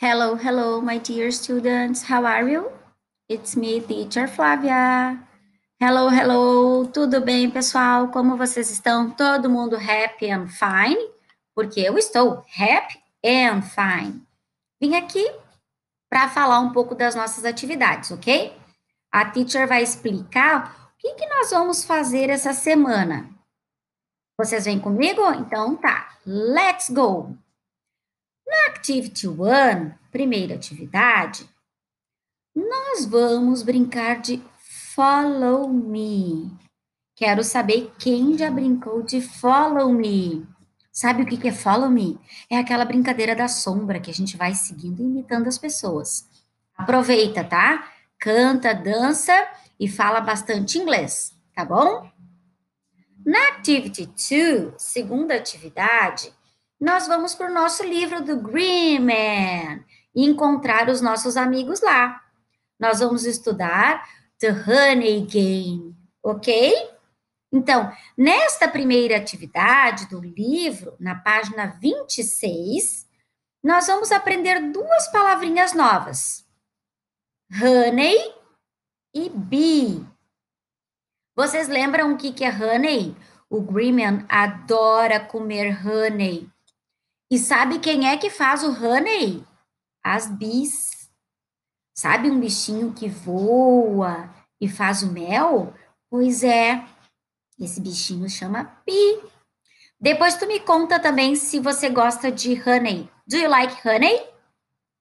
Hello, hello, my dear students. How are you? It's me, teacher Flávia. Hello, hello. Tudo bem, pessoal? Como vocês estão? Todo mundo happy and fine? Porque eu estou happy and fine. Vim aqui para falar um pouco das nossas atividades, ok? A teacher vai explicar o que, que nós vamos fazer essa semana. Vocês vêm comigo? Então tá. Let's go! Na Activity 1, primeira atividade, nós vamos brincar de Follow Me. Quero saber quem já brincou de Follow Me. Sabe o que é Follow Me? É aquela brincadeira da sombra que a gente vai seguindo e imitando as pessoas. Aproveita, tá? Canta, dança e fala bastante inglês, tá bom? Na Activity 2, segunda atividade, nós vamos para o nosso livro do Green Man e encontrar os nossos amigos lá. Nós vamos estudar The Honey Game, ok? Então, nesta primeira atividade do livro, na página 26, nós vamos aprender duas palavrinhas novas: honey e bee. Vocês lembram o que é honey? O Greenman adora comer honey. E sabe quem é que faz o honey? As bis. Sabe um bichinho que voa e faz o mel? Pois é, esse bichinho chama pi. Depois tu me conta também se você gosta de honey. Do you like honey?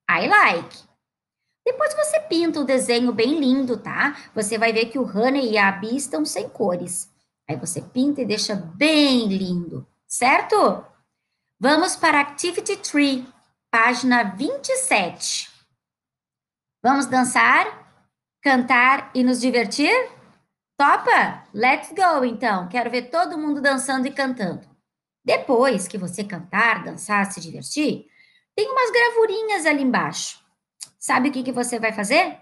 I like. Depois você pinta o desenho bem lindo, tá? Você vai ver que o honey e a bi estão sem cores. Aí você pinta e deixa bem lindo, certo? Vamos para Activity 3, página 27. Vamos dançar, cantar e nos divertir? Topa? Let's go, então. Quero ver todo mundo dançando e cantando. Depois que você cantar, dançar, se divertir, tem umas gravurinhas ali embaixo. Sabe o que, que você vai fazer?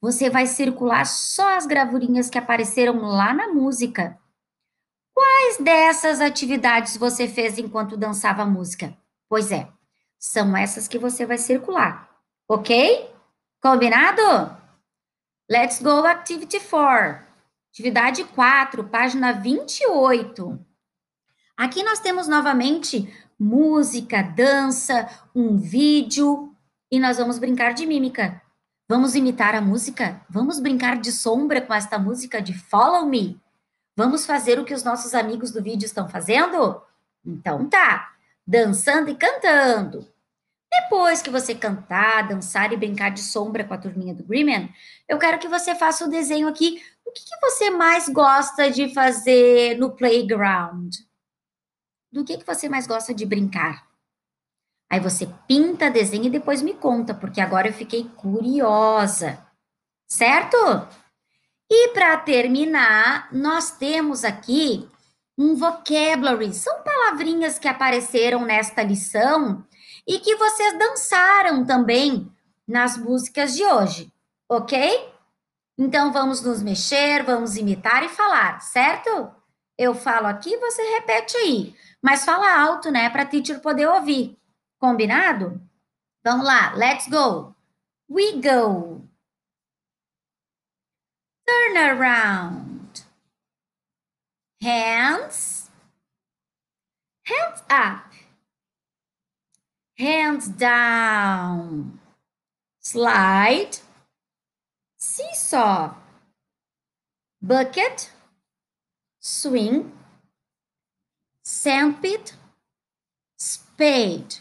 Você vai circular só as gravurinhas que apareceram lá na música. Quais dessas atividades você fez enquanto dançava música? Pois é, são essas que você vai circular, ok? Combinado? Let's go activity 4. Atividade 4, página 28. Aqui nós temos novamente música, dança, um vídeo e nós vamos brincar de mímica. Vamos imitar a música? Vamos brincar de sombra com esta música de Follow Me? Vamos fazer o que os nossos amigos do vídeo estão fazendo? Então tá, dançando e cantando. Depois que você cantar, dançar e brincar de sombra com a turminha do Greenman, eu quero que você faça o desenho aqui. O que, que você mais gosta de fazer no playground? Do que, que você mais gosta de brincar? Aí você pinta, desenha e depois me conta, porque agora eu fiquei curiosa. Certo? E para terminar, nós temos aqui um vocabulary. São palavrinhas que apareceram nesta lição e que vocês dançaram também nas músicas de hoje, ok? Então vamos nos mexer, vamos imitar e falar, certo? Eu falo aqui, você repete aí, mas fala alto, né, para teacher poder ouvir. Combinado? Vamos lá, let's go. We go. Turn around. Hands. Hands up. Hands down. Slide. Seesaw. Bucket. Swing. Sandpit. Spade.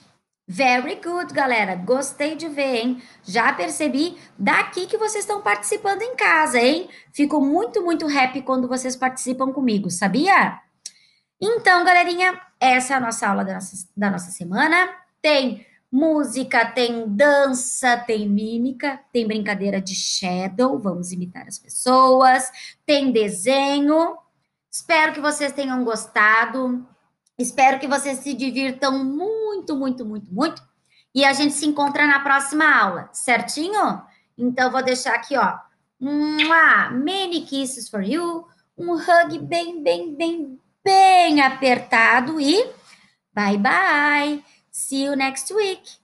Very good, galera. Gostei de ver, hein? Já percebi daqui que vocês estão participando em casa, hein? Fico muito, muito happy quando vocês participam comigo, sabia? Então, galerinha, essa é a nossa aula da nossa, da nossa semana. Tem música, tem dança, tem mímica, tem brincadeira de shadow, vamos imitar as pessoas, tem desenho. Espero que vocês tenham gostado. Espero que vocês se divirtam muito, muito, muito, muito. E a gente se encontra na próxima aula, certinho? Então, vou deixar aqui, ó. Many kisses for you. Um hug bem, bem, bem, bem apertado. E bye, bye. See you next week.